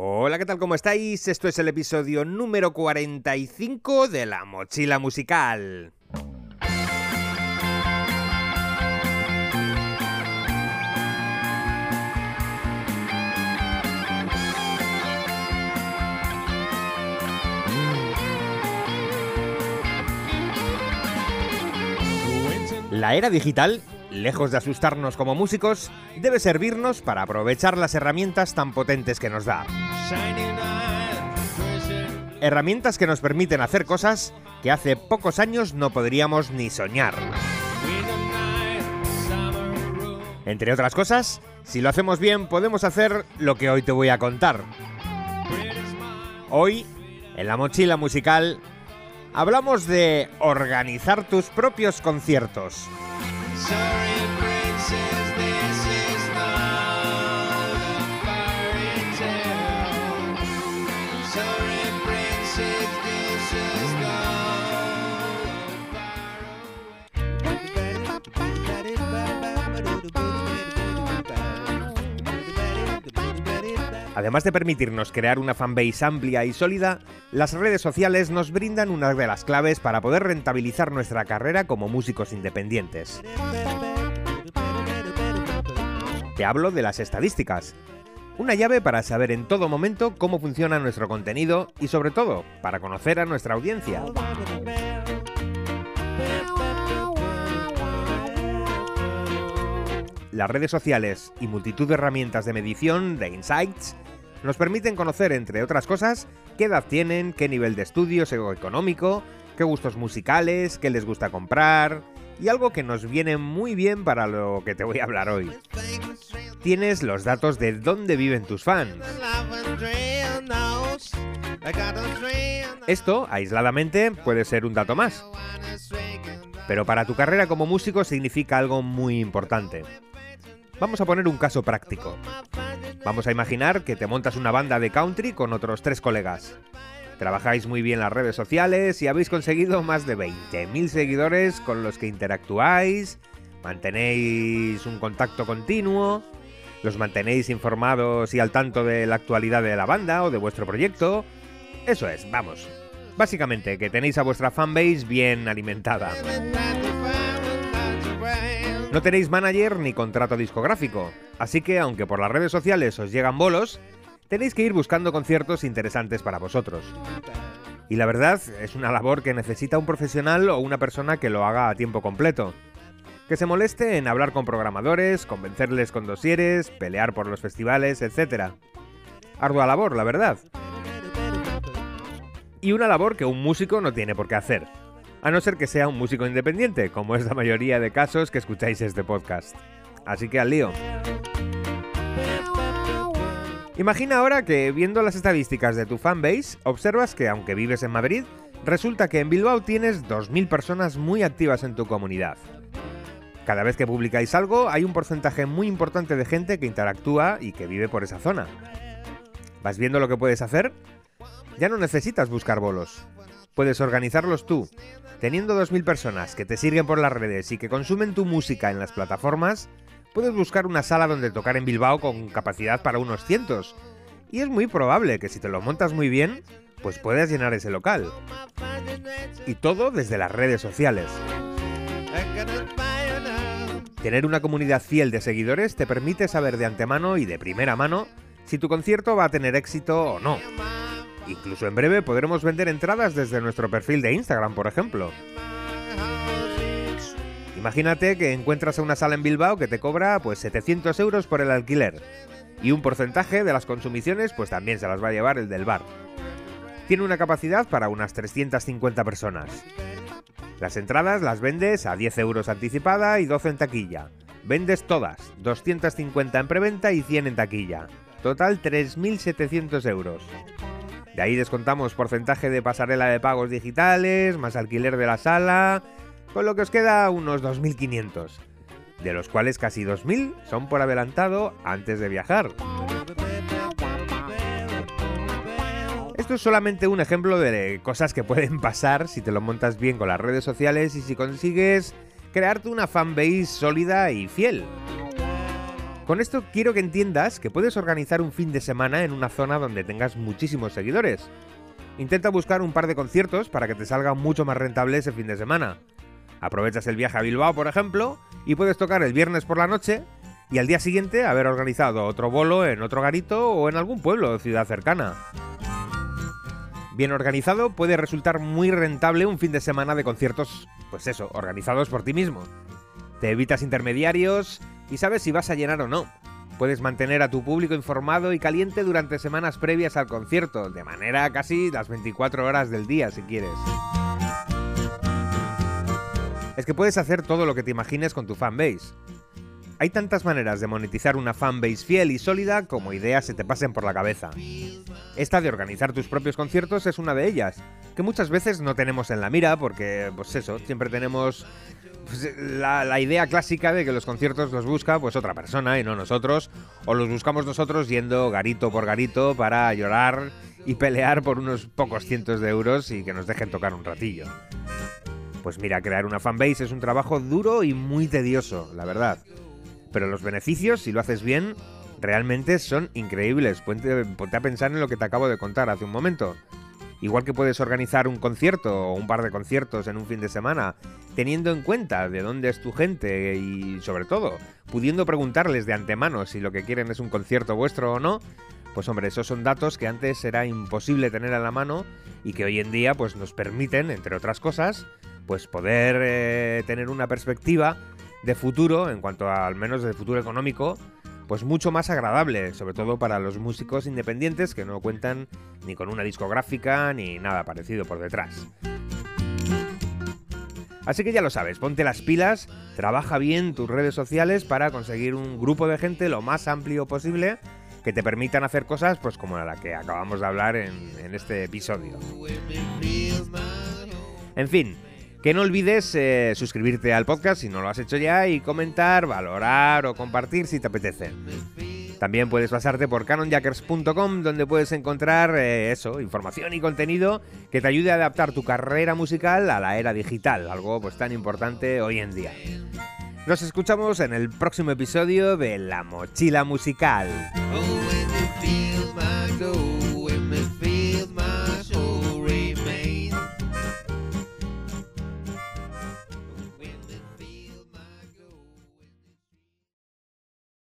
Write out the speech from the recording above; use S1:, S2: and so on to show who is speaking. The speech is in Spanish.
S1: Hola, ¿qué tal? ¿Cómo estáis? Esto es el episodio número 45 de La Mochila Musical. La era digital, lejos de asustarnos como músicos, debe servirnos para aprovechar las herramientas tan potentes que nos da. Herramientas que nos permiten hacer cosas que hace pocos años no podríamos ni soñar. Entre otras cosas, si lo hacemos bien podemos hacer lo que hoy te voy a contar. Hoy, en la mochila musical, hablamos de organizar tus propios conciertos. Además de permitirnos crear una fanbase amplia y sólida, las redes sociales nos brindan una de las claves para poder rentabilizar nuestra carrera como músicos independientes. Te hablo de las estadísticas. Una llave para saber en todo momento cómo funciona nuestro contenido y sobre todo para conocer a nuestra audiencia. Las redes sociales y multitud de herramientas de medición, de insights, nos permiten conocer, entre otras cosas, qué edad tienen, qué nivel de estudios económico, qué gustos musicales, qué les gusta comprar, y algo que nos viene muy bien para lo que te voy a hablar hoy. Tienes los datos de dónde viven tus fans. Esto, aisladamente, puede ser un dato más. Pero para tu carrera como músico significa algo muy importante. Vamos a poner un caso práctico. Vamos a imaginar que te montas una banda de country con otros tres colegas. Trabajáis muy bien las redes sociales y habéis conseguido más de 20.000 seguidores con los que interactuáis, mantenéis un contacto continuo, los mantenéis informados y al tanto de la actualidad de la banda o de vuestro proyecto. Eso es, vamos. Básicamente que tenéis a vuestra fanbase bien alimentada. No tenéis manager ni contrato discográfico, así que aunque por las redes sociales os llegan bolos, tenéis que ir buscando conciertos interesantes para vosotros. Y la verdad es una labor que necesita un profesional o una persona que lo haga a tiempo completo. Que se moleste en hablar con programadores, convencerles con dosieres, pelear por los festivales, etc. Ardua labor, la verdad. Y una labor que un músico no tiene por qué hacer a no ser que sea un músico independiente, como es la mayoría de casos que escucháis este podcast. Así que al lío. Imagina ahora que viendo las estadísticas de tu fanbase, observas que aunque vives en Madrid, resulta que en Bilbao tienes 2.000 personas muy activas en tu comunidad. Cada vez que publicáis algo, hay un porcentaje muy importante de gente que interactúa y que vive por esa zona. ¿Vas viendo lo que puedes hacer? Ya no necesitas buscar bolos. Puedes organizarlos tú, Teniendo 2.000 personas que te siguen por las redes y que consumen tu música en las plataformas, puedes buscar una sala donde tocar en Bilbao con capacidad para unos cientos. Y es muy probable que si te lo montas muy bien, pues puedas llenar ese local. Y todo desde las redes sociales. Tener una comunidad fiel de seguidores te permite saber de antemano y de primera mano si tu concierto va a tener éxito o no. Incluso en breve podremos vender entradas desde nuestro perfil de Instagram, por ejemplo. Imagínate que encuentras una sala en Bilbao que te cobra pues 700 euros por el alquiler y un porcentaje de las consumiciones pues también se las va a llevar el del bar. Tiene una capacidad para unas 350 personas. Las entradas las vendes a 10 euros anticipada y 12 en taquilla. Vendes todas, 250 en preventa y 100 en taquilla. Total 3.700 euros. De ahí descontamos porcentaje de pasarela de pagos digitales, más alquiler de la sala, con lo que os queda unos 2.500, de los cuales casi 2.000 son por adelantado antes de viajar. Esto es solamente un ejemplo de cosas que pueden pasar si te lo montas bien con las redes sociales y si consigues crearte una fanbase sólida y fiel. Con esto quiero que entiendas que puedes organizar un fin de semana en una zona donde tengas muchísimos seguidores. Intenta buscar un par de conciertos para que te salga mucho más rentable ese fin de semana. Aprovechas el viaje a Bilbao, por ejemplo, y puedes tocar el viernes por la noche y al día siguiente haber organizado otro bolo en otro garito o en algún pueblo o ciudad cercana. Bien organizado puede resultar muy rentable un fin de semana de conciertos, pues eso, organizados por ti mismo. Te evitas intermediarios y sabes si vas a llenar o no. Puedes mantener a tu público informado y caliente durante semanas previas al concierto, de manera casi las 24 horas del día si quieres. Es que puedes hacer todo lo que te imagines con tu fanbase. Hay tantas maneras de monetizar una fanbase fiel y sólida como ideas se te pasen por la cabeza. Esta de organizar tus propios conciertos es una de ellas, que muchas veces no tenemos en la mira porque, pues eso, siempre tenemos pues, la, idea clásica de que los conciertos los busca pues otra persona y no nosotros, o los buscamos nosotros yendo garito por garito para llorar y pelear por unos pocos cientos de euros y que nos dejen tocar un ratillo. Pues mira, crear una fanbase es un trabajo duro y muy tedioso, la verdad. Pero los beneficios, si lo haces bien, realmente son increíbles. Ponte, a pensar en lo que te acabo de contar hace un momento. Igual que puedes organizar un concierto o un par de conciertos en un fin de semana, teniendo en cuenta de dónde es tu gente y sobre todo, pudiendo preguntarles de antemano si lo que quieren es un concierto vuestro o no, pues hombre, esos son datos que antes era imposible tener a la mano y que hoy en día pues nos permiten, entre otras cosas, pues poder eh, tener una perspectiva de futuro, en cuanto a, al menos de futuro económico, pues mucho más agradable, sobre todo para los músicos independientes que no cuentan ni con una discográfica ni nada parecido por detrás. Así que ya lo sabes, ponte las pilas, trabaja bien tus redes sociales para conseguir un grupo de gente lo más amplio posible que te permitan hacer cosas pues como la que acabamos de hablar en, en este episodio. En fin, que no olvides eh, suscribirte al podcast si no lo has hecho ya y comentar, valorar o compartir si te apetece. También puedes pasarte por canonjackers.com donde puedes encontrar eh, eso, información y contenido que te ayude a adaptar tu carrera musical a la era digital, algo pues tan importante hoy en día. Nos escuchamos en el próximo episodio de La Mochila Musical. Oh,